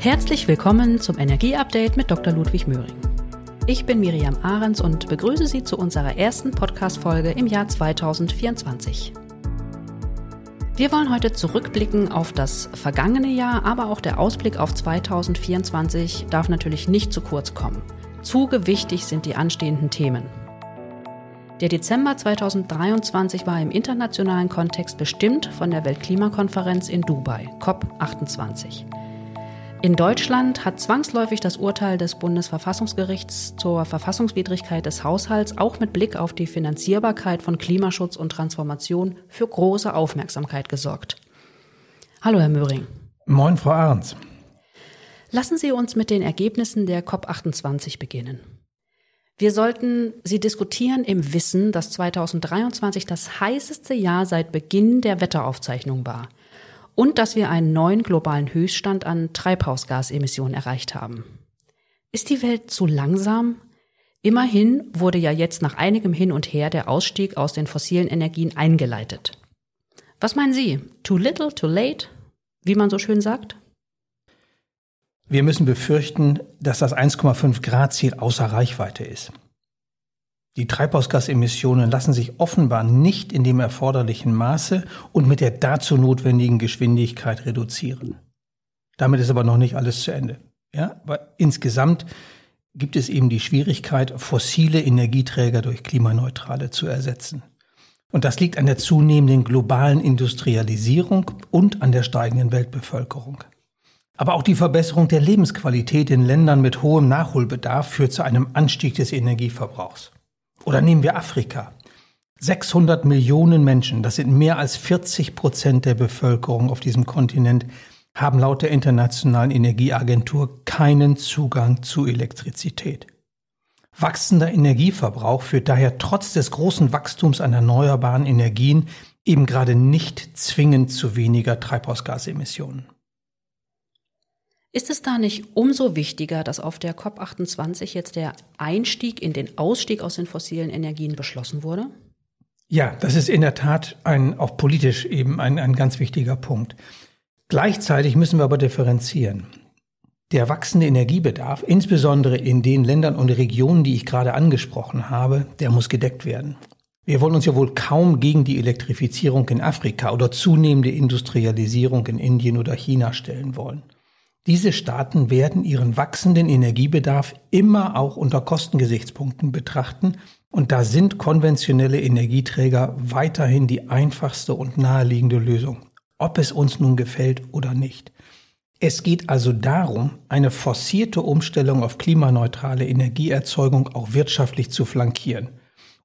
Herzlich willkommen zum Energieupdate mit Dr. Ludwig Möhring. Ich bin Miriam Ahrens und begrüße Sie zu unserer ersten Podcast-Folge im Jahr 2024. Wir wollen heute zurückblicken auf das vergangene Jahr, aber auch der Ausblick auf 2024 darf natürlich nicht zu kurz kommen. Zu gewichtig sind die anstehenden Themen. Der Dezember 2023 war im internationalen Kontext bestimmt von der Weltklimakonferenz in Dubai, COP28. In Deutschland hat zwangsläufig das Urteil des Bundesverfassungsgerichts zur Verfassungswidrigkeit des Haushalts auch mit Blick auf die Finanzierbarkeit von Klimaschutz und Transformation für große Aufmerksamkeit gesorgt. Hallo, Herr Möhring. Moin, Frau Ahrens. Lassen Sie uns mit den Ergebnissen der COP28 beginnen. Wir sollten sie diskutieren im Wissen, dass 2023 das heißeste Jahr seit Beginn der Wetteraufzeichnung war und dass wir einen neuen globalen Höchststand an Treibhausgasemissionen erreicht haben. Ist die Welt zu langsam? Immerhin wurde ja jetzt nach einigem Hin und Her der Ausstieg aus den fossilen Energien eingeleitet. Was meinen Sie? Too little, too late? Wie man so schön sagt? Wir müssen befürchten, dass das 1,5 Grad Ziel außer Reichweite ist. Die Treibhausgasemissionen lassen sich offenbar nicht in dem erforderlichen Maße und mit der dazu notwendigen Geschwindigkeit reduzieren. Damit ist aber noch nicht alles zu Ende. Ja, aber insgesamt gibt es eben die Schwierigkeit, fossile Energieträger durch klimaneutrale zu ersetzen. Und das liegt an der zunehmenden globalen Industrialisierung und an der steigenden Weltbevölkerung. Aber auch die Verbesserung der Lebensqualität in Ländern mit hohem Nachholbedarf führt zu einem Anstieg des Energieverbrauchs. Oder nehmen wir Afrika. 600 Millionen Menschen, das sind mehr als 40 Prozent der Bevölkerung auf diesem Kontinent, haben laut der Internationalen Energieagentur keinen Zugang zu Elektrizität. Wachsender Energieverbrauch führt daher trotz des großen Wachstums an erneuerbaren Energien eben gerade nicht zwingend zu weniger Treibhausgasemissionen. Ist es da nicht umso wichtiger, dass auf der COP28 jetzt der Einstieg in den Ausstieg aus den fossilen Energien beschlossen wurde? Ja, das ist in der Tat ein, auch politisch eben ein, ein ganz wichtiger Punkt. Gleichzeitig müssen wir aber differenzieren. Der wachsende Energiebedarf, insbesondere in den Ländern und Regionen, die ich gerade angesprochen habe, der muss gedeckt werden. Wir wollen uns ja wohl kaum gegen die Elektrifizierung in Afrika oder zunehmende Industrialisierung in Indien oder China stellen wollen. Diese Staaten werden ihren wachsenden Energiebedarf immer auch unter Kostengesichtspunkten betrachten und da sind konventionelle Energieträger weiterhin die einfachste und naheliegende Lösung, ob es uns nun gefällt oder nicht. Es geht also darum, eine forcierte Umstellung auf klimaneutrale Energieerzeugung auch wirtschaftlich zu flankieren.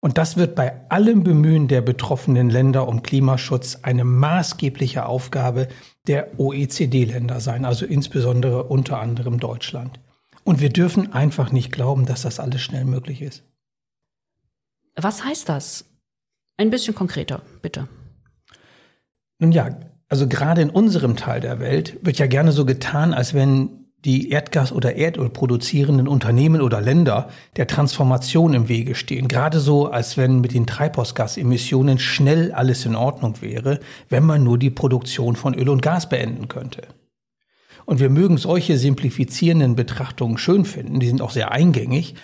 Und das wird bei allem Bemühen der betroffenen Länder um Klimaschutz eine maßgebliche Aufgabe der OECD-Länder sein, also insbesondere unter anderem Deutschland. Und wir dürfen einfach nicht glauben, dass das alles schnell möglich ist. Was heißt das? Ein bisschen konkreter, bitte. Nun ja, also gerade in unserem Teil der Welt wird ja gerne so getan, als wenn die Erdgas- oder Erdöl produzierenden Unternehmen oder Länder der Transformation im Wege stehen. Gerade so, als wenn mit den Treibhausgasemissionen schnell alles in Ordnung wäre, wenn man nur die Produktion von Öl und Gas beenden könnte. Und wir mögen solche simplifizierenden Betrachtungen schön finden, die sind auch sehr eingängig,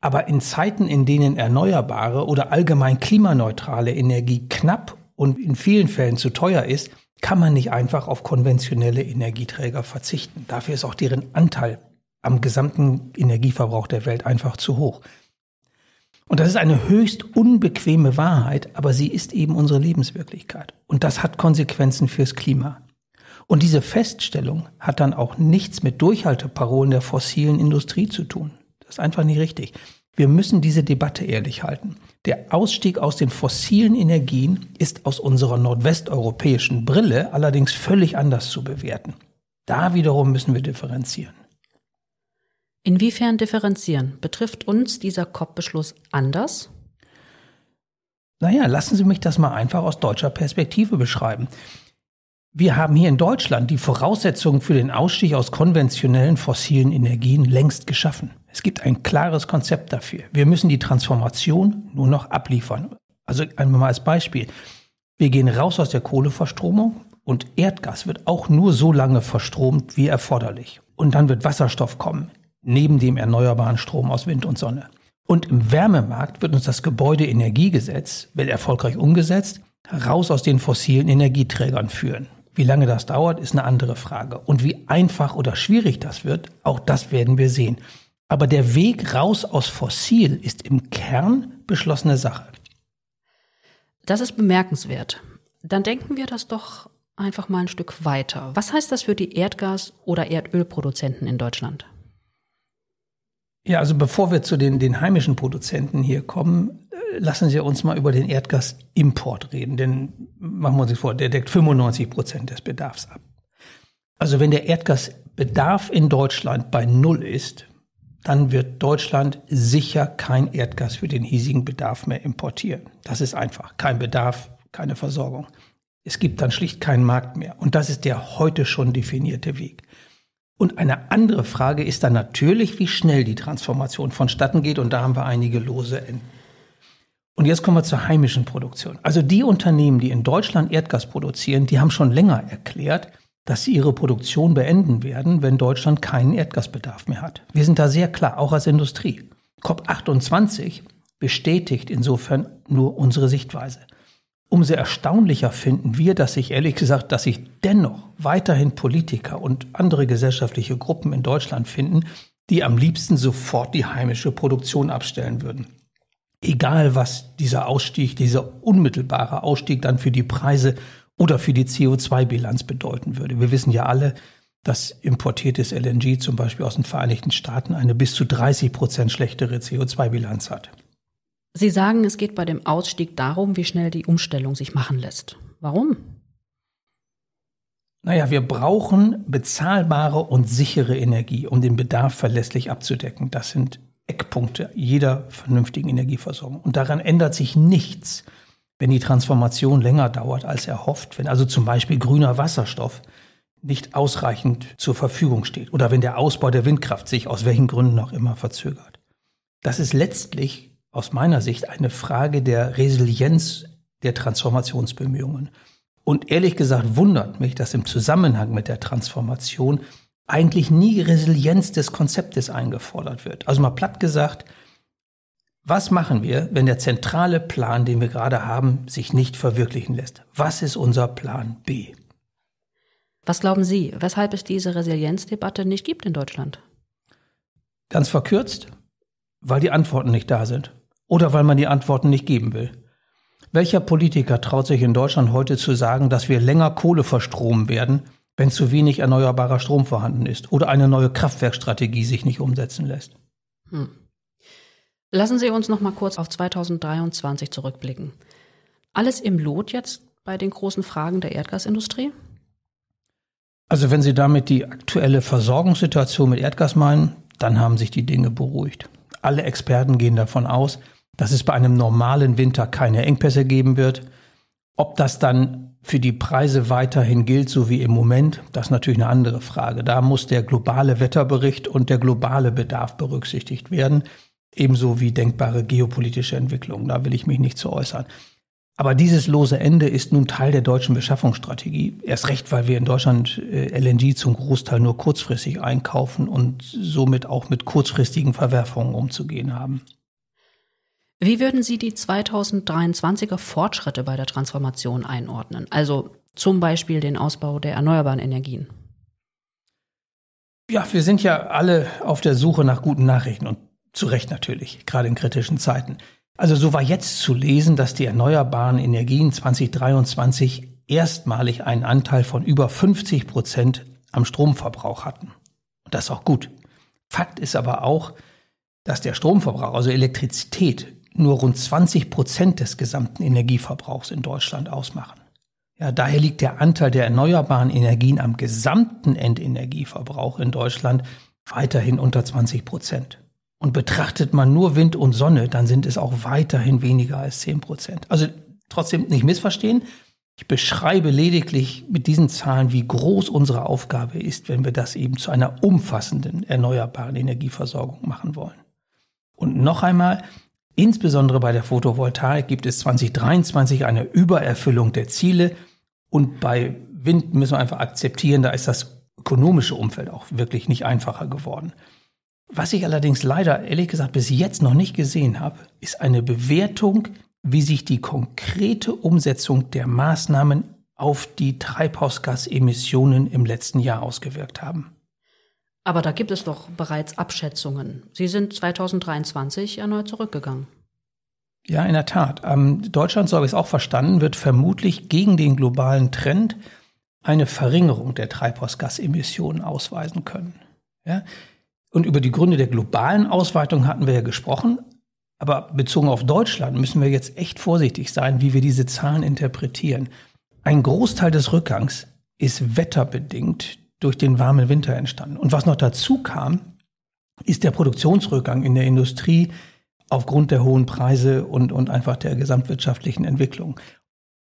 aber in Zeiten, in denen erneuerbare oder allgemein klimaneutrale Energie knapp und in vielen Fällen zu teuer ist, kann man nicht einfach auf konventionelle Energieträger verzichten. Dafür ist auch deren Anteil am gesamten Energieverbrauch der Welt einfach zu hoch. Und das ist eine höchst unbequeme Wahrheit, aber sie ist eben unsere Lebenswirklichkeit. Und das hat Konsequenzen fürs Klima. Und diese Feststellung hat dann auch nichts mit Durchhalteparolen der fossilen Industrie zu tun. Das ist einfach nicht richtig. Wir müssen diese Debatte ehrlich halten. Der Ausstieg aus den fossilen Energien ist aus unserer nordwesteuropäischen Brille allerdings völlig anders zu bewerten. Da wiederum müssen wir differenzieren. Inwiefern differenzieren? Betrifft uns dieser COP-Beschluss anders? Naja, lassen Sie mich das mal einfach aus deutscher Perspektive beschreiben. Wir haben hier in Deutschland die Voraussetzungen für den Ausstieg aus konventionellen fossilen Energien längst geschaffen. Es gibt ein klares Konzept dafür. Wir müssen die Transformation nur noch abliefern. Also einmal mal als Beispiel. Wir gehen raus aus der Kohleverstromung und Erdgas wird auch nur so lange verstromt wie erforderlich. Und dann wird Wasserstoff kommen, neben dem erneuerbaren Strom aus Wind und Sonne. Und im Wärmemarkt wird uns das Gebäudeenergiegesetz, wenn erfolgreich umgesetzt, raus aus den fossilen Energieträgern führen. Wie lange das dauert, ist eine andere Frage. Und wie einfach oder schwierig das wird, auch das werden wir sehen. Aber der Weg raus aus Fossil ist im Kern beschlossene Sache. Das ist bemerkenswert. Dann denken wir das doch einfach mal ein Stück weiter. Was heißt das für die Erdgas- oder Erdölproduzenten in Deutschland? Ja, also bevor wir zu den, den heimischen Produzenten hier kommen, lassen Sie uns mal über den Erdgasimport reden. Denn machen wir uns vor, der deckt 95 Prozent des Bedarfs ab. Also wenn der Erdgasbedarf in Deutschland bei Null ist, dann wird Deutschland sicher kein Erdgas für den hiesigen Bedarf mehr importieren. Das ist einfach. Kein Bedarf, keine Versorgung. Es gibt dann schlicht keinen Markt mehr. Und das ist der heute schon definierte Weg. Und eine andere Frage ist dann natürlich, wie schnell die Transformation vonstatten geht. Und da haben wir einige lose Enden. Und jetzt kommen wir zur heimischen Produktion. Also die Unternehmen, die in Deutschland Erdgas produzieren, die haben schon länger erklärt, dass sie ihre Produktion beenden werden, wenn Deutschland keinen Erdgasbedarf mehr hat. Wir sind da sehr klar, auch als Industrie. COP28 bestätigt insofern nur unsere Sichtweise. Umso erstaunlicher finden wir, dass sich ehrlich gesagt, dass sich dennoch weiterhin Politiker und andere gesellschaftliche Gruppen in Deutschland finden, die am liebsten sofort die heimische Produktion abstellen würden. Egal was dieser Ausstieg, dieser unmittelbare Ausstieg dann für die Preise oder für die CO2-Bilanz bedeuten würde. Wir wissen ja alle, dass importiertes LNG zum Beispiel aus den Vereinigten Staaten eine bis zu 30 Prozent schlechtere CO2-Bilanz hat. Sie sagen, es geht bei dem Ausstieg darum, wie schnell die Umstellung sich machen lässt. Warum? Naja, wir brauchen bezahlbare und sichere Energie, um den Bedarf verlässlich abzudecken. Das sind Eckpunkte jeder vernünftigen Energieversorgung. Und daran ändert sich nichts, wenn die Transformation länger dauert als erhofft, wenn also zum Beispiel grüner Wasserstoff nicht ausreichend zur Verfügung steht oder wenn der Ausbau der Windkraft sich aus welchen Gründen auch immer verzögert. Das ist letztlich aus meiner Sicht eine Frage der Resilienz der Transformationsbemühungen. Und ehrlich gesagt wundert mich, dass im Zusammenhang mit der Transformation eigentlich nie Resilienz des Konzeptes eingefordert wird. Also mal platt gesagt, was machen wir, wenn der zentrale Plan, den wir gerade haben, sich nicht verwirklichen lässt? Was ist unser Plan B? Was glauben Sie, weshalb es diese Resilienzdebatte nicht gibt in Deutschland? Ganz verkürzt, weil die Antworten nicht da sind oder weil man die Antworten nicht geben will. Welcher Politiker traut sich in Deutschland heute zu sagen, dass wir länger Kohle verstromen werden, wenn zu wenig erneuerbarer Strom vorhanden ist oder eine neue Kraftwerkstrategie sich nicht umsetzen lässt? Hm. Lassen Sie uns noch mal kurz auf 2023 zurückblicken. Alles im Lot jetzt bei den großen Fragen der Erdgasindustrie? Also wenn Sie damit die aktuelle Versorgungssituation mit Erdgas meinen, dann haben sich die Dinge beruhigt. Alle Experten gehen davon aus, dass es bei einem normalen Winter keine Engpässe geben wird. Ob das dann für die Preise weiterhin gilt, so wie im Moment, das ist natürlich eine andere Frage. Da muss der globale Wetterbericht und der globale Bedarf berücksichtigt werden ebenso wie denkbare geopolitische Entwicklungen. Da will ich mich nicht zu äußern. Aber dieses lose Ende ist nun Teil der deutschen Beschaffungsstrategie. Erst recht, weil wir in Deutschland äh, LNG zum Großteil nur kurzfristig einkaufen und somit auch mit kurzfristigen Verwerfungen umzugehen haben. Wie würden Sie die 2023er Fortschritte bei der Transformation einordnen? Also zum Beispiel den Ausbau der erneuerbaren Energien? Ja, wir sind ja alle auf der Suche nach guten Nachrichten und zu Recht natürlich, gerade in kritischen Zeiten. Also so war jetzt zu lesen, dass die erneuerbaren Energien 2023 erstmalig einen Anteil von über 50 Prozent am Stromverbrauch hatten. Und das ist auch gut. Fakt ist aber auch, dass der Stromverbrauch, also Elektrizität, nur rund 20 Prozent des gesamten Energieverbrauchs in Deutschland ausmachen. Ja, daher liegt der Anteil der erneuerbaren Energien am gesamten Endenergieverbrauch in Deutschland weiterhin unter 20 Prozent. Und betrachtet man nur Wind und Sonne, dann sind es auch weiterhin weniger als 10 Prozent. Also trotzdem nicht missverstehen. Ich beschreibe lediglich mit diesen Zahlen, wie groß unsere Aufgabe ist, wenn wir das eben zu einer umfassenden erneuerbaren Energieversorgung machen wollen. Und noch einmal, insbesondere bei der Photovoltaik gibt es 2023 eine Übererfüllung der Ziele und bei Wind müssen wir einfach akzeptieren, da ist das ökonomische Umfeld auch wirklich nicht einfacher geworden. Was ich allerdings leider ehrlich gesagt bis jetzt noch nicht gesehen habe, ist eine Bewertung, wie sich die konkrete Umsetzung der Maßnahmen auf die Treibhausgasemissionen im letzten Jahr ausgewirkt haben. Aber da gibt es doch bereits Abschätzungen. Sie sind 2023 erneut zurückgegangen. Ja, in der Tat. Ähm, Deutschland, so habe ich es auch verstanden, wird vermutlich gegen den globalen Trend eine Verringerung der Treibhausgasemissionen ausweisen können. Ja? Und über die Gründe der globalen Ausweitung hatten wir ja gesprochen. Aber bezogen auf Deutschland müssen wir jetzt echt vorsichtig sein, wie wir diese Zahlen interpretieren. Ein Großteil des Rückgangs ist wetterbedingt durch den warmen Winter entstanden. Und was noch dazu kam, ist der Produktionsrückgang in der Industrie aufgrund der hohen Preise und, und einfach der gesamtwirtschaftlichen Entwicklung.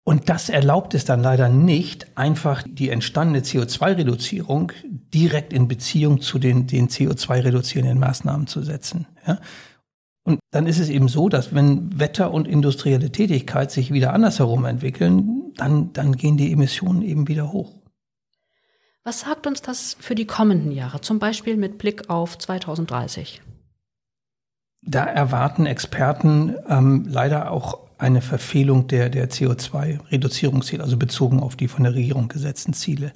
Und das erlaubt es dann leider nicht, einfach die entstandene CO2-Reduzierung direkt in Beziehung zu den, den CO2-reduzierenden Maßnahmen zu setzen. Ja? Und dann ist es eben so, dass wenn Wetter und industrielle Tätigkeit sich wieder andersherum entwickeln, dann, dann gehen die Emissionen eben wieder hoch. Was sagt uns das für die kommenden Jahre, zum Beispiel mit Blick auf 2030? Da erwarten Experten ähm, leider auch eine Verfehlung der, der CO2-Reduzierungsziele, also bezogen auf die von der Regierung gesetzten Ziele.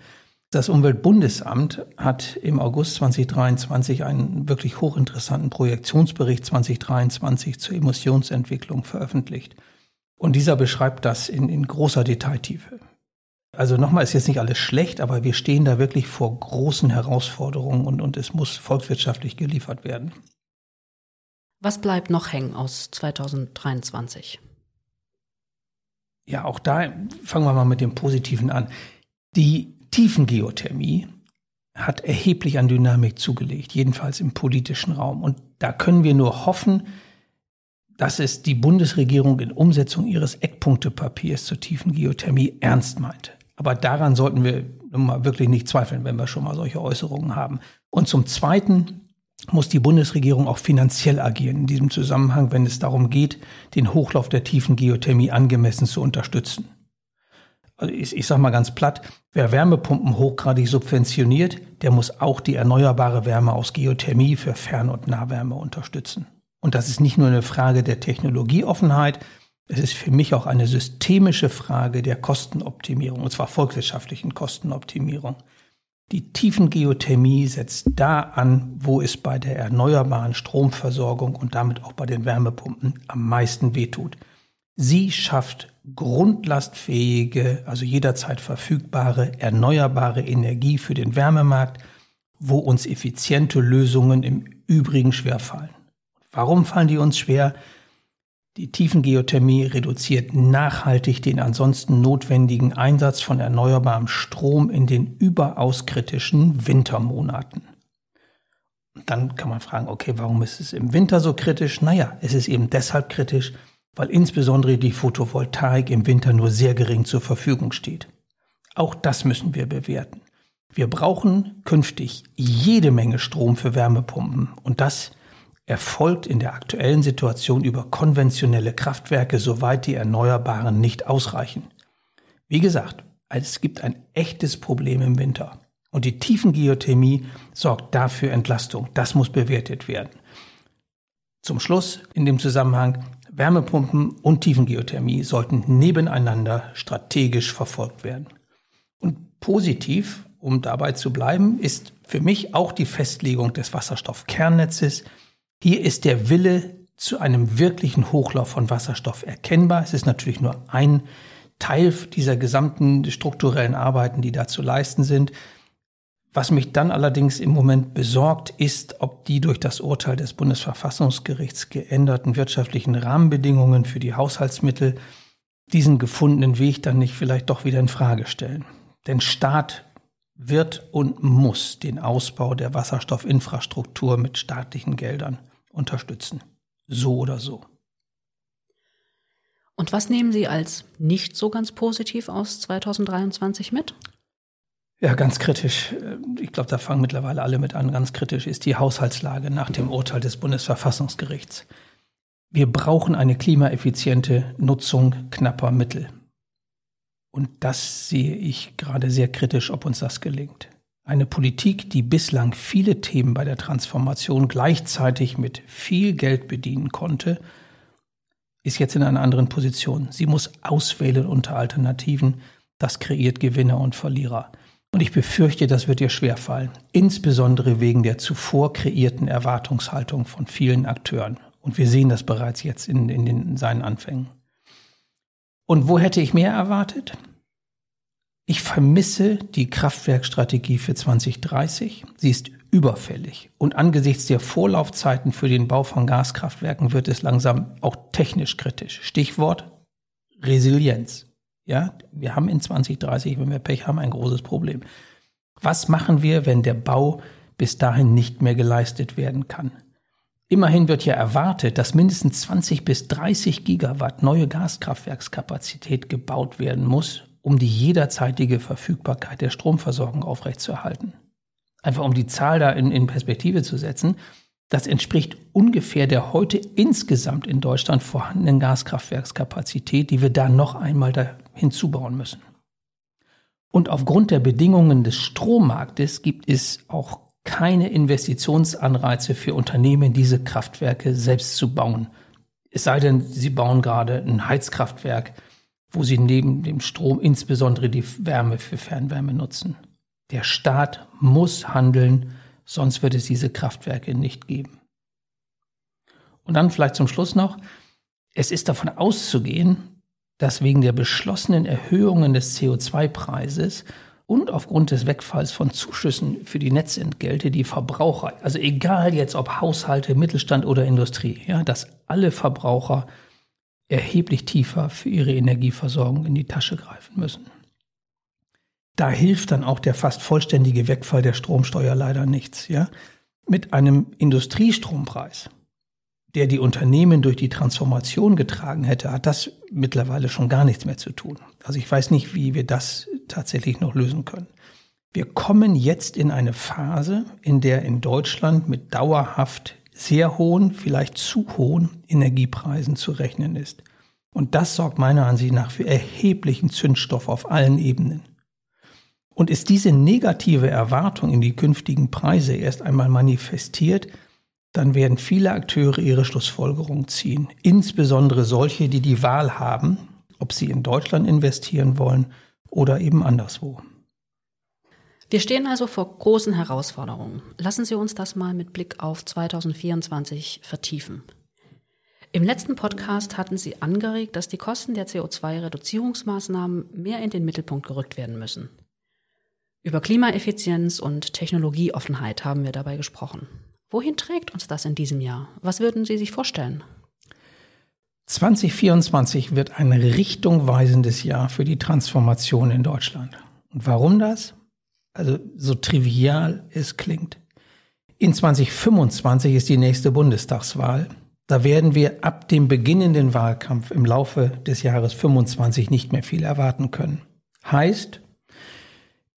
Das Umweltbundesamt hat im August 2023 einen wirklich hochinteressanten Projektionsbericht 2023 zur Emissionsentwicklung veröffentlicht. Und dieser beschreibt das in, in großer Detailtiefe. Also nochmal ist jetzt nicht alles schlecht, aber wir stehen da wirklich vor großen Herausforderungen und, und es muss volkswirtschaftlich geliefert werden. Was bleibt noch hängen aus 2023? Ja, auch da fangen wir mal mit dem Positiven an. Die Tiefengeothermie hat erheblich an Dynamik zugelegt, jedenfalls im politischen Raum. Und da können wir nur hoffen, dass es die Bundesregierung in Umsetzung ihres Eckpunktepapiers zur Tiefengeothermie ernst meint. Aber daran sollten wir mal wirklich nicht zweifeln, wenn wir schon mal solche Äußerungen haben. Und zum Zweiten muss die Bundesregierung auch finanziell agieren in diesem Zusammenhang, wenn es darum geht, den Hochlauf der tiefen Geothermie angemessen zu unterstützen. Also ich, ich sage mal ganz platt, wer Wärmepumpen hochgradig subventioniert, der muss auch die erneuerbare Wärme aus Geothermie für Fern- und Nahwärme unterstützen. Und das ist nicht nur eine Frage der Technologieoffenheit, es ist für mich auch eine systemische Frage der Kostenoptimierung, und zwar volkswirtschaftlichen Kostenoptimierung. Die Tiefengeothermie setzt da an, wo es bei der erneuerbaren Stromversorgung und damit auch bei den Wärmepumpen am meisten wehtut. Sie schafft grundlastfähige, also jederzeit verfügbare, erneuerbare Energie für den Wärmemarkt, wo uns effiziente Lösungen im Übrigen schwerfallen. Warum fallen die uns schwer? Die Tiefengeothermie reduziert nachhaltig den ansonsten notwendigen Einsatz von erneuerbarem Strom in den überaus kritischen Wintermonaten. dann kann man fragen, okay, warum ist es im Winter so kritisch? Naja, es ist eben deshalb kritisch, weil insbesondere die Photovoltaik im Winter nur sehr gering zur Verfügung steht. Auch das müssen wir bewerten. Wir brauchen künftig jede Menge Strom für Wärmepumpen und das erfolgt in der aktuellen Situation über konventionelle Kraftwerke, soweit die Erneuerbaren nicht ausreichen. Wie gesagt, es gibt ein echtes Problem im Winter. Und die Tiefengeothermie sorgt dafür Entlastung. Das muss bewertet werden. Zum Schluss in dem Zusammenhang, Wärmepumpen und Tiefengeothermie sollten nebeneinander strategisch verfolgt werden. Und positiv, um dabei zu bleiben, ist für mich auch die Festlegung des Wasserstoffkernnetzes, hier ist der Wille zu einem wirklichen Hochlauf von Wasserstoff erkennbar. Es ist natürlich nur ein Teil dieser gesamten strukturellen Arbeiten, die da zu leisten sind. Was mich dann allerdings im Moment besorgt, ist, ob die durch das Urteil des Bundesverfassungsgerichts geänderten wirtschaftlichen Rahmenbedingungen für die Haushaltsmittel diesen gefundenen Weg dann nicht vielleicht doch wieder in Frage stellen. Denn Staat wird und muss den Ausbau der Wasserstoffinfrastruktur mit staatlichen Geldern unterstützen. So oder so. Und was nehmen Sie als nicht so ganz positiv aus 2023 mit? Ja, ganz kritisch. Ich glaube, da fangen mittlerweile alle mit an. Ganz kritisch ist die Haushaltslage nach dem Urteil des Bundesverfassungsgerichts. Wir brauchen eine klimaeffiziente Nutzung knapper Mittel. Und das sehe ich gerade sehr kritisch, ob uns das gelingt. Eine Politik, die bislang viele Themen bei der Transformation gleichzeitig mit viel Geld bedienen konnte, ist jetzt in einer anderen Position. Sie muss auswählen unter Alternativen. Das kreiert Gewinner und Verlierer. Und ich befürchte, das wird ihr schwerfallen, insbesondere wegen der zuvor kreierten Erwartungshaltung von vielen Akteuren. Und wir sehen das bereits jetzt in, in, den, in seinen Anfängen. Und wo hätte ich mehr erwartet? Ich vermisse die Kraftwerkstrategie für 2030. Sie ist überfällig. Und angesichts der Vorlaufzeiten für den Bau von Gaskraftwerken wird es langsam auch technisch kritisch. Stichwort Resilienz. Ja, wir haben in 2030, wenn wir Pech haben, ein großes Problem. Was machen wir, wenn der Bau bis dahin nicht mehr geleistet werden kann? Immerhin wird ja erwartet, dass mindestens 20 bis 30 Gigawatt neue Gaskraftwerkskapazität gebaut werden muss, um die jederzeitige Verfügbarkeit der Stromversorgung aufrechtzuerhalten. Einfach um die Zahl da in, in Perspektive zu setzen, das entspricht ungefähr der heute insgesamt in Deutschland vorhandenen Gaskraftwerkskapazität, die wir da noch einmal da hinzubauen müssen. Und aufgrund der Bedingungen des Strommarktes gibt es auch keine Investitionsanreize für Unternehmen, diese Kraftwerke selbst zu bauen. Es sei denn, sie bauen gerade ein Heizkraftwerk, wo sie neben dem Strom insbesondere die Wärme für Fernwärme nutzen. Der Staat muss handeln, sonst wird es diese Kraftwerke nicht geben. Und dann vielleicht zum Schluss noch, es ist davon auszugehen, dass wegen der beschlossenen Erhöhungen des CO2-Preises und aufgrund des Wegfalls von Zuschüssen für die Netzentgelte die Verbraucher, also egal jetzt ob Haushalte, Mittelstand oder Industrie, ja, dass alle Verbraucher erheblich tiefer für ihre Energieversorgung in die Tasche greifen müssen. Da hilft dann auch der fast vollständige Wegfall der Stromsteuer leider nichts, ja. Mit einem Industriestrompreis, der die Unternehmen durch die Transformation getragen hätte, hat das mittlerweile schon gar nichts mehr zu tun. Also ich weiß nicht, wie wir das tatsächlich noch lösen können. Wir kommen jetzt in eine Phase, in der in Deutschland mit dauerhaft sehr hohen, vielleicht zu hohen Energiepreisen zu rechnen ist. Und das sorgt meiner Ansicht nach für erheblichen Zündstoff auf allen Ebenen. Und ist diese negative Erwartung in die künftigen Preise erst einmal manifestiert, dann werden viele Akteure ihre Schlussfolgerung ziehen, insbesondere solche, die die Wahl haben, ob sie in Deutschland investieren wollen oder eben anderswo. Wir stehen also vor großen Herausforderungen. Lassen Sie uns das mal mit Blick auf 2024 vertiefen. Im letzten Podcast hatten Sie angeregt, dass die Kosten der CO2-Reduzierungsmaßnahmen mehr in den Mittelpunkt gerückt werden müssen. Über Klimaeffizienz und Technologieoffenheit haben wir dabei gesprochen. Wohin trägt uns das in diesem Jahr? Was würden Sie sich vorstellen? 2024 wird ein richtungweisendes Jahr für die Transformation in Deutschland. Und warum das? Also so trivial es klingt. In 2025 ist die nächste Bundestagswahl. Da werden wir ab dem beginnenden Wahlkampf im Laufe des Jahres 25 nicht mehr viel erwarten können. Heißt,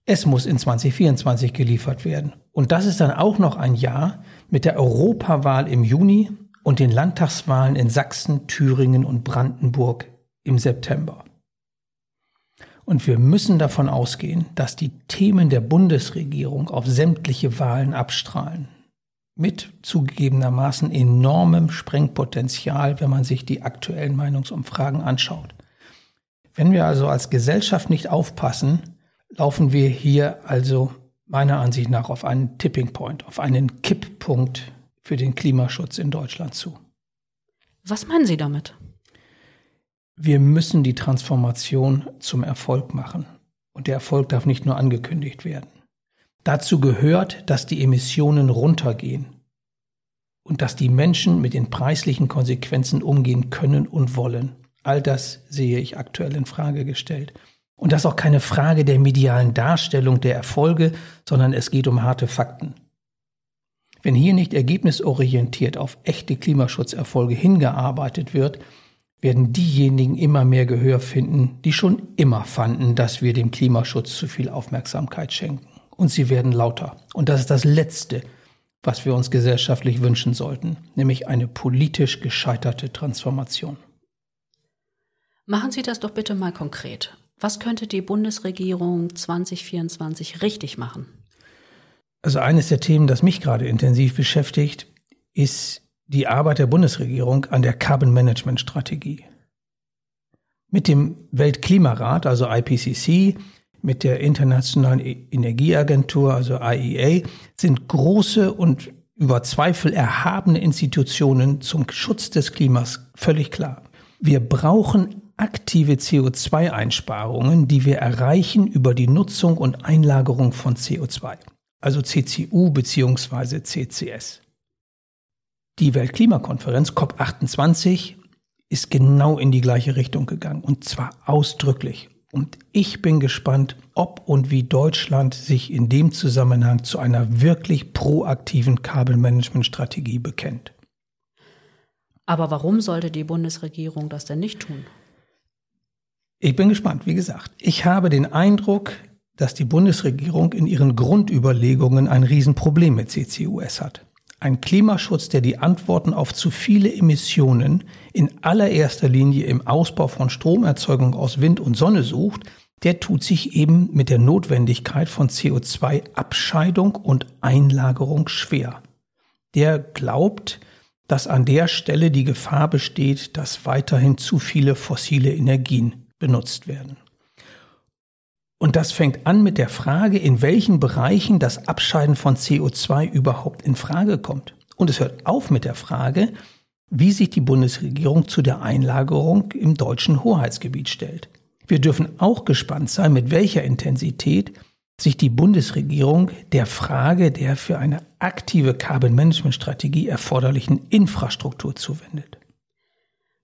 es muss in 2024 geliefert werden. Und das ist dann auch noch ein Jahr, mit der Europawahl im Juni und den Landtagswahlen in Sachsen, Thüringen und Brandenburg im September. Und wir müssen davon ausgehen, dass die Themen der Bundesregierung auf sämtliche Wahlen abstrahlen. Mit zugegebenermaßen enormem Sprengpotenzial, wenn man sich die aktuellen Meinungsumfragen anschaut. Wenn wir also als Gesellschaft nicht aufpassen, laufen wir hier also meiner Ansicht nach auf einen Tipping Point, auf einen Kipppunkt für den Klimaschutz in Deutschland zu. Was meinen Sie damit? Wir müssen die Transformation zum Erfolg machen. Und der Erfolg darf nicht nur angekündigt werden. Dazu gehört, dass die Emissionen runtergehen und dass die Menschen mit den preislichen Konsequenzen umgehen können und wollen. All das sehe ich aktuell in Frage gestellt. Und das ist auch keine Frage der medialen Darstellung der Erfolge, sondern es geht um harte Fakten. Wenn hier nicht ergebnisorientiert auf echte Klimaschutzerfolge hingearbeitet wird, werden diejenigen immer mehr Gehör finden, die schon immer fanden, dass wir dem Klimaschutz zu viel Aufmerksamkeit schenken. Und sie werden lauter. Und das ist das Letzte, was wir uns gesellschaftlich wünschen sollten, nämlich eine politisch gescheiterte Transformation. Machen Sie das doch bitte mal konkret. Was könnte die Bundesregierung 2024 richtig machen? Also eines der Themen, das mich gerade intensiv beschäftigt, ist die Arbeit der Bundesregierung an der Carbon Management Strategie. Mit dem Weltklimarat, also IPCC, mit der Internationalen e- Energieagentur, also IEA, sind große und über Zweifel erhabene Institutionen zum Schutz des Klimas völlig klar. Wir brauchen aktive CO2-Einsparungen, die wir erreichen über die Nutzung und Einlagerung von CO2, also CCU bzw. CCS. Die Weltklimakonferenz COP28 ist genau in die gleiche Richtung gegangen und zwar ausdrücklich. Und ich bin gespannt, ob und wie Deutschland sich in dem Zusammenhang zu einer wirklich proaktiven Kabelmanagement-Strategie bekennt. Aber warum sollte die Bundesregierung das denn nicht tun? Ich bin gespannt, wie gesagt. Ich habe den Eindruck, dass die Bundesregierung in ihren Grundüberlegungen ein Riesenproblem mit CCUS hat. Ein Klimaschutz, der die Antworten auf zu viele Emissionen in allererster Linie im Ausbau von Stromerzeugung aus Wind und Sonne sucht, der tut sich eben mit der Notwendigkeit von CO2-Abscheidung und Einlagerung schwer. Der glaubt, dass an der Stelle die Gefahr besteht, dass weiterhin zu viele fossile Energien benutzt werden. Und das fängt an mit der Frage, in welchen Bereichen das Abscheiden von CO2 überhaupt in Frage kommt. Und es hört auf mit der Frage, wie sich die Bundesregierung zu der Einlagerung im deutschen Hoheitsgebiet stellt. Wir dürfen auch gespannt sein, mit welcher Intensität sich die Bundesregierung der Frage der für eine aktive Carbon-Management-Strategie erforderlichen Infrastruktur zuwendet.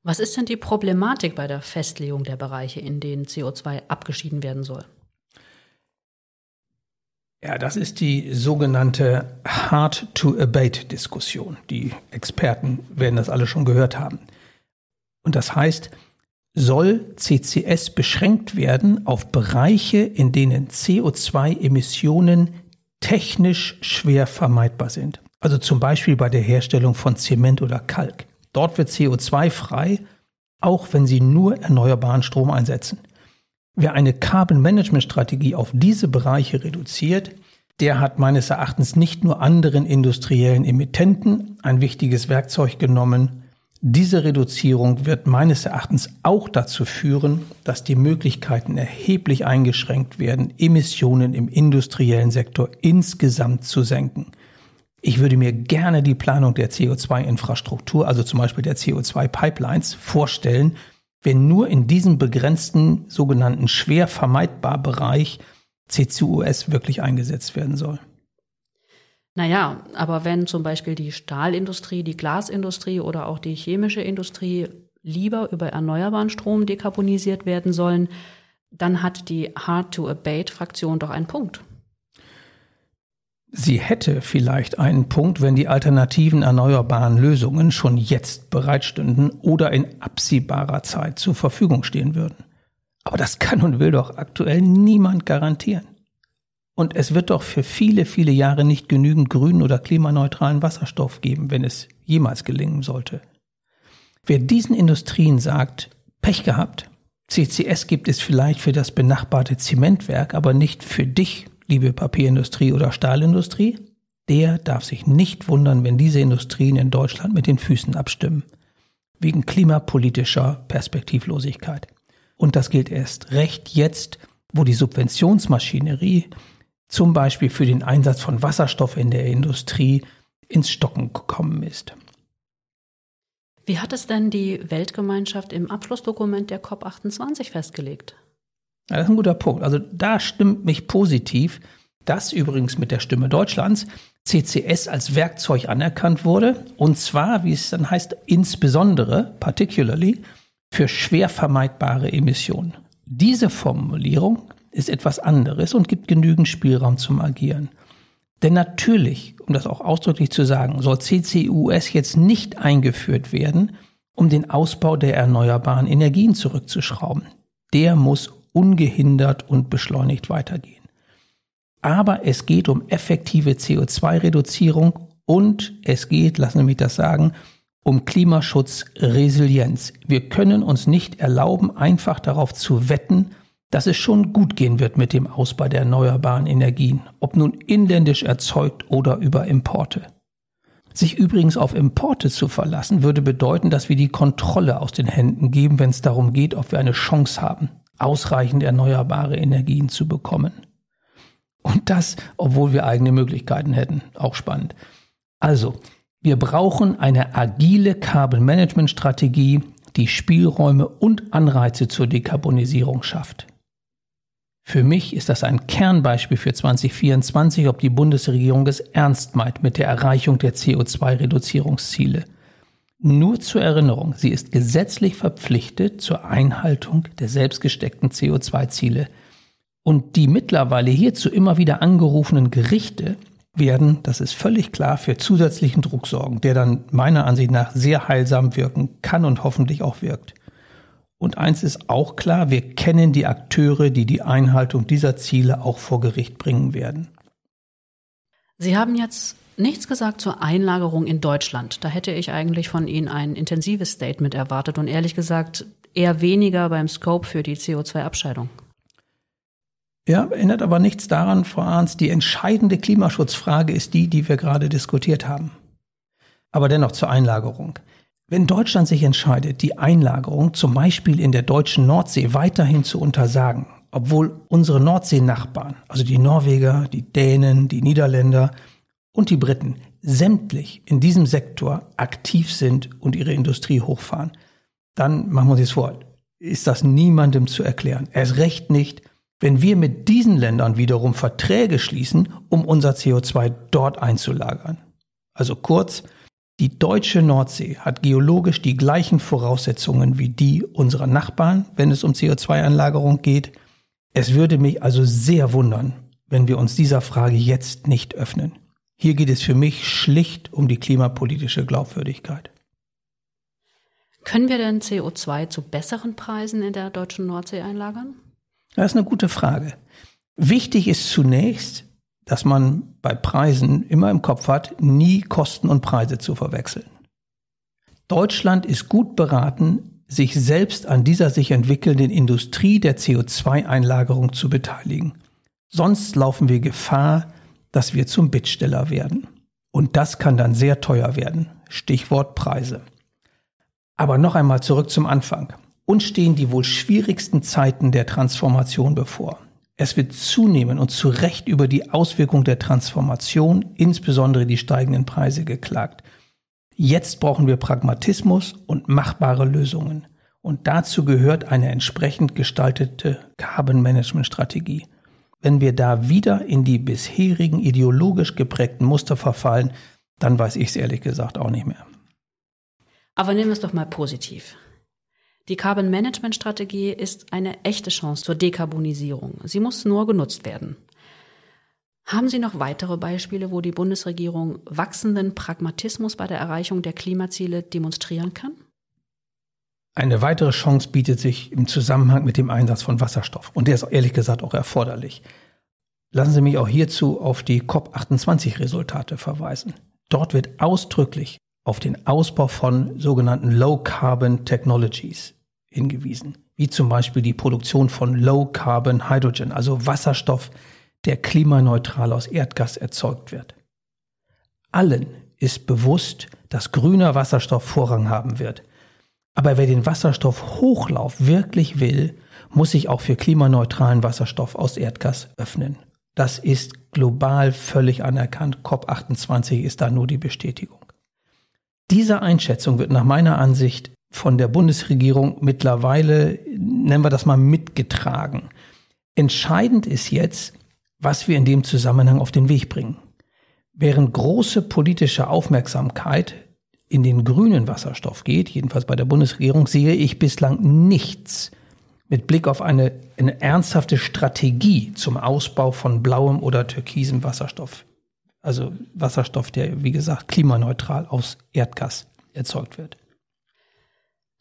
Was ist denn die Problematik bei der Festlegung der Bereiche, in denen CO2 abgeschieden werden soll? Ja, das ist die sogenannte Hard-to-Abate-Diskussion. Die Experten werden das alle schon gehört haben. Und das heißt, soll CCS beschränkt werden auf Bereiche, in denen CO2-Emissionen technisch schwer vermeidbar sind. Also zum Beispiel bei der Herstellung von Zement oder Kalk. Dort wird CO2 frei, auch wenn Sie nur erneuerbaren Strom einsetzen. Wer eine Carbon-Management-Strategie auf diese Bereiche reduziert, der hat meines Erachtens nicht nur anderen industriellen Emittenten ein wichtiges Werkzeug genommen. Diese Reduzierung wird meines Erachtens auch dazu führen, dass die Möglichkeiten erheblich eingeschränkt werden, Emissionen im industriellen Sektor insgesamt zu senken. Ich würde mir gerne die Planung der CO2-Infrastruktur, also zum Beispiel der CO2-Pipelines, vorstellen, wenn nur in diesem begrenzten sogenannten schwer vermeidbar Bereich CCUS wirklich eingesetzt werden soll. Naja, aber wenn zum Beispiel die Stahlindustrie, die Glasindustrie oder auch die chemische Industrie lieber über erneuerbaren Strom dekarbonisiert werden sollen, dann hat die Hard-to-Abate-Fraktion doch einen Punkt. Sie hätte vielleicht einen Punkt, wenn die alternativen erneuerbaren Lösungen schon jetzt bereitstünden oder in absehbarer Zeit zur Verfügung stehen würden. Aber das kann und will doch aktuell niemand garantieren. Und es wird doch für viele, viele Jahre nicht genügend grünen oder klimaneutralen Wasserstoff geben, wenn es jemals gelingen sollte. Wer diesen Industrien sagt, Pech gehabt, CCS gibt es vielleicht für das benachbarte Zementwerk, aber nicht für dich liebe Papierindustrie oder Stahlindustrie, der darf sich nicht wundern, wenn diese Industrien in Deutschland mit den Füßen abstimmen. Wegen klimapolitischer Perspektivlosigkeit. Und das gilt erst recht jetzt, wo die Subventionsmaschinerie zum Beispiel für den Einsatz von Wasserstoff in der Industrie ins Stocken gekommen ist. Wie hat es denn die Weltgemeinschaft im Abschlussdokument der COP28 festgelegt? Ja, das ist ein guter Punkt. Also da stimmt mich positiv, dass übrigens mit der Stimme Deutschlands CCS als Werkzeug anerkannt wurde. Und zwar, wie es dann heißt, insbesondere, particularly, für schwer vermeidbare Emissionen. Diese Formulierung ist etwas anderes und gibt genügend Spielraum zum Agieren. Denn natürlich, um das auch ausdrücklich zu sagen, soll CCUS jetzt nicht eingeführt werden, um den Ausbau der erneuerbaren Energien zurückzuschrauben. Der muss ungehindert und beschleunigt weitergehen. Aber es geht um effektive CO2-Reduzierung und es geht, lassen Sie mich das sagen, um Klimaschutz, Resilienz. Wir können uns nicht erlauben, einfach darauf zu wetten, dass es schon gut gehen wird mit dem Ausbau der erneuerbaren Energien, ob nun inländisch erzeugt oder über Importe. Sich übrigens auf Importe zu verlassen, würde bedeuten, dass wir die Kontrolle aus den Händen geben, wenn es darum geht, ob wir eine Chance haben, ausreichend erneuerbare Energien zu bekommen. Und das, obwohl wir eigene Möglichkeiten hätten. Auch spannend. Also, wir brauchen eine agile Carbon Management Strategie, die Spielräume und Anreize zur Dekarbonisierung schafft. Für mich ist das ein Kernbeispiel für 2024, ob die Bundesregierung es ernst meint mit der Erreichung der CO2-Reduzierungsziele. Nur zur Erinnerung, sie ist gesetzlich verpflichtet zur Einhaltung der selbstgesteckten CO2-Ziele. Und die mittlerweile hierzu immer wieder angerufenen Gerichte werden, das ist völlig klar, für zusätzlichen Druck sorgen, der dann meiner Ansicht nach sehr heilsam wirken kann und hoffentlich auch wirkt. Und eins ist auch klar, wir kennen die Akteure, die die Einhaltung dieser Ziele auch vor Gericht bringen werden. Sie haben jetzt nichts gesagt zur Einlagerung in Deutschland. Da hätte ich eigentlich von Ihnen ein intensives Statement erwartet und ehrlich gesagt eher weniger beim Scope für die CO2-Abscheidung. Ja, erinnert aber nichts daran, Frau Arns, die entscheidende Klimaschutzfrage ist die, die wir gerade diskutiert haben. Aber dennoch zur Einlagerung. Wenn Deutschland sich entscheidet, die Einlagerung zum Beispiel in der deutschen Nordsee weiterhin zu untersagen, obwohl unsere Nordseenachbarn, also die Norweger, die Dänen, die Niederländer und die Briten sämtlich in diesem Sektor aktiv sind und ihre Industrie hochfahren, dann machen wir uns das vor, ist das niemandem zu erklären. Erst recht nicht, wenn wir mit diesen Ländern wiederum Verträge schließen, um unser CO2 dort einzulagern. Also kurz, die deutsche Nordsee hat geologisch die gleichen Voraussetzungen wie die unserer Nachbarn, wenn es um CO2-Anlagerung geht. Es würde mich also sehr wundern, wenn wir uns dieser Frage jetzt nicht öffnen. Hier geht es für mich schlicht um die klimapolitische Glaubwürdigkeit. Können wir denn CO2 zu besseren Preisen in der deutschen Nordsee einlagern? Das ist eine gute Frage. Wichtig ist zunächst, dass man bei Preisen immer im Kopf hat, nie Kosten und Preise zu verwechseln. Deutschland ist gut beraten, sich selbst an dieser sich entwickelnden Industrie der CO2-Einlagerung zu beteiligen. Sonst laufen wir Gefahr, dass wir zum Bittsteller werden. Und das kann dann sehr teuer werden. Stichwort Preise. Aber noch einmal zurück zum Anfang. Uns stehen die wohl schwierigsten Zeiten der Transformation bevor. Es wird zunehmen und zu Recht über die Auswirkung der Transformation, insbesondere die steigenden Preise, geklagt. Jetzt brauchen wir Pragmatismus und machbare Lösungen. Und dazu gehört eine entsprechend gestaltete Carbon Management Strategie. Wenn wir da wieder in die bisherigen ideologisch geprägten Muster verfallen, dann weiß ich es ehrlich gesagt auch nicht mehr. Aber nehmen wir es doch mal positiv. Die Carbon Management Strategie ist eine echte Chance zur Dekarbonisierung. Sie muss nur genutzt werden. Haben Sie noch weitere Beispiele, wo die Bundesregierung wachsenden Pragmatismus bei der Erreichung der Klimaziele demonstrieren kann? Eine weitere Chance bietet sich im Zusammenhang mit dem Einsatz von Wasserstoff. Und der ist ehrlich gesagt auch erforderlich. Lassen Sie mich auch hierzu auf die COP28-Resultate verweisen. Dort wird ausdrücklich auf den Ausbau von sogenannten Low Carbon Technologies hingewiesen, wie zum Beispiel die Produktion von Low Carbon Hydrogen, also Wasserstoff, der klimaneutral aus Erdgas erzeugt wird. Allen ist bewusst, dass grüner Wasserstoff Vorrang haben wird. Aber wer den Wasserstoffhochlauf wirklich will, muss sich auch für klimaneutralen Wasserstoff aus Erdgas öffnen. Das ist global völlig anerkannt. COP28 ist da nur die Bestätigung. Diese Einschätzung wird nach meiner Ansicht von der Bundesregierung mittlerweile, nennen wir das mal, mitgetragen. Entscheidend ist jetzt, was wir in dem Zusammenhang auf den Weg bringen. Während große politische Aufmerksamkeit in den grünen Wasserstoff geht, jedenfalls bei der Bundesregierung, sehe ich bislang nichts mit Blick auf eine, eine ernsthafte Strategie zum Ausbau von blauem oder türkisem Wasserstoff also Wasserstoff, der, wie gesagt, klimaneutral aus Erdgas erzeugt wird.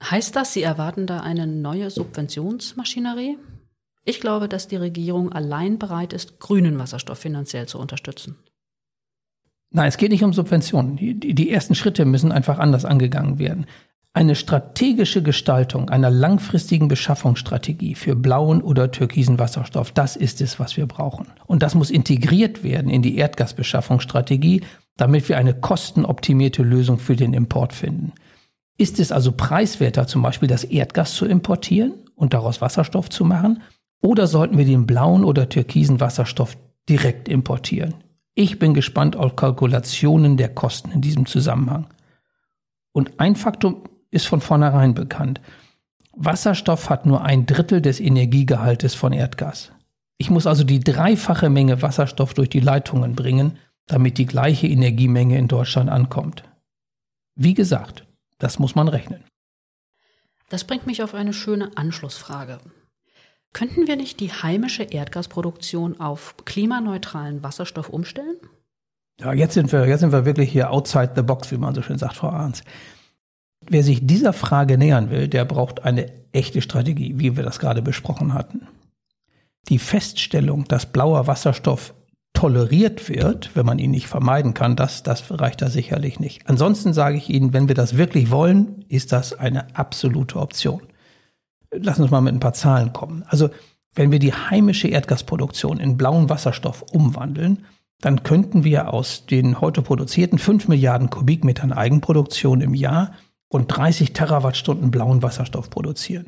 Heißt das, Sie erwarten da eine neue Subventionsmaschinerie? Ich glaube, dass die Regierung allein bereit ist, grünen Wasserstoff finanziell zu unterstützen. Nein, es geht nicht um Subventionen. Die, die, ersten Schritte müssen einfach anders angegangen werden. Eine strategische Gestaltung einer langfristigen Beschaffungsstrategie für blauen oder türkisen Wasserstoff, das ist es, was wir brauchen. Und das muss integriert werden in die Erdgasbeschaffungsstrategie, damit wir eine kostenoptimierte Lösung für den Import finden. Ist es also preiswerter, zum Beispiel das Erdgas zu importieren und daraus Wasserstoff zu machen? Oder sollten wir den blauen oder türkisen Wasserstoff direkt importieren? Ich bin gespannt auf Kalkulationen der Kosten in diesem Zusammenhang. Und ein Faktor ist von vornherein bekannt. Wasserstoff hat nur ein Drittel des Energiegehaltes von Erdgas. Ich muss also die dreifache Menge Wasserstoff durch die Leitungen bringen, damit die gleiche Energiemenge in Deutschland ankommt. Wie gesagt, das muss man rechnen. Das bringt mich auf eine schöne Anschlussfrage. Könnten wir nicht die heimische Erdgasproduktion auf klimaneutralen Wasserstoff umstellen? Ja, jetzt sind wir, jetzt sind wir wirklich hier outside the box, wie man so schön sagt, Frau Arns. Wer sich dieser Frage nähern will, der braucht eine echte Strategie, wie wir das gerade besprochen hatten. Die Feststellung, dass blauer Wasserstoff toleriert wird, wenn man ihn nicht vermeiden kann, das, das reicht da sicherlich nicht. Ansonsten sage ich Ihnen, wenn wir das wirklich wollen, ist das eine absolute Option. Sie uns mal mit ein paar Zahlen kommen. Also, wenn wir die heimische Erdgasproduktion in blauen Wasserstoff umwandeln, dann könnten wir aus den heute produzierten 5 Milliarden Kubikmetern Eigenproduktion im Jahr rund 30 Terawattstunden blauen Wasserstoff produzieren.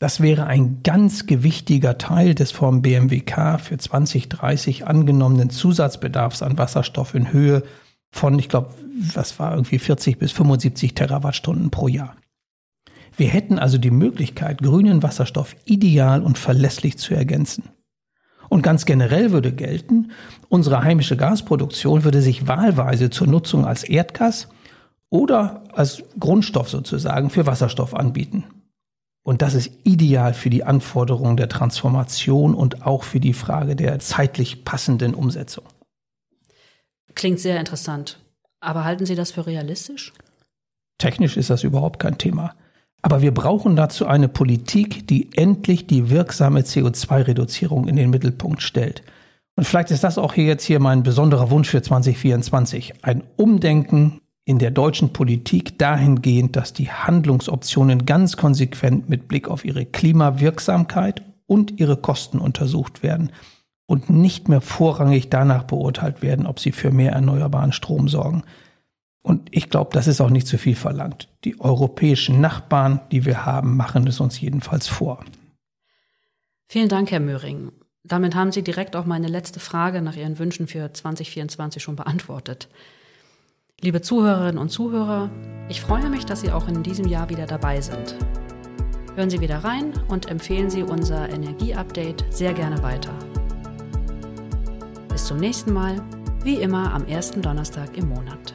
Das wäre ein ganz gewichtiger Teil des vom BMWK für 2030 angenommenen Zusatzbedarfs an Wasserstoff in Höhe von, ich glaube, was war irgendwie 40 bis 75 Terawattstunden pro Jahr. Wir hätten also die Möglichkeit, grünen Wasserstoff ideal und verlässlich zu ergänzen. Und ganz generell würde gelten, unsere heimische Gasproduktion würde sich wahlweise zur Nutzung als Erdgas oder als Grundstoff sozusagen für Wasserstoff anbieten. Und das ist ideal für die Anforderungen der Transformation und auch für die Frage der zeitlich passenden Umsetzung. Klingt sehr interessant. Aber halten Sie das für realistisch? Technisch ist das überhaupt kein Thema. Aber wir brauchen dazu eine Politik, die endlich die wirksame CO2-Reduzierung in den Mittelpunkt stellt. Und vielleicht ist das auch hier jetzt hier mein besonderer Wunsch für 2024. Ein Umdenken in der deutschen Politik dahingehend, dass die Handlungsoptionen ganz konsequent mit Blick auf ihre Klimawirksamkeit und ihre Kosten untersucht werden und nicht mehr vorrangig danach beurteilt werden, ob sie für mehr erneuerbaren Strom sorgen. Und ich glaube, das ist auch nicht zu viel verlangt. Die europäischen Nachbarn, die wir haben, machen es uns jedenfalls vor. Vielen Dank, Herr Möhring. Damit haben Sie direkt auch meine letzte Frage nach Ihren Wünschen für 2024 schon beantwortet. Liebe Zuhörerinnen und Zuhörer, ich freue mich, dass Sie auch in diesem Jahr wieder dabei sind. Hören Sie wieder rein und empfehlen Sie unser Energieupdate sehr gerne weiter. Bis zum nächsten Mal, wie immer am ersten Donnerstag im Monat.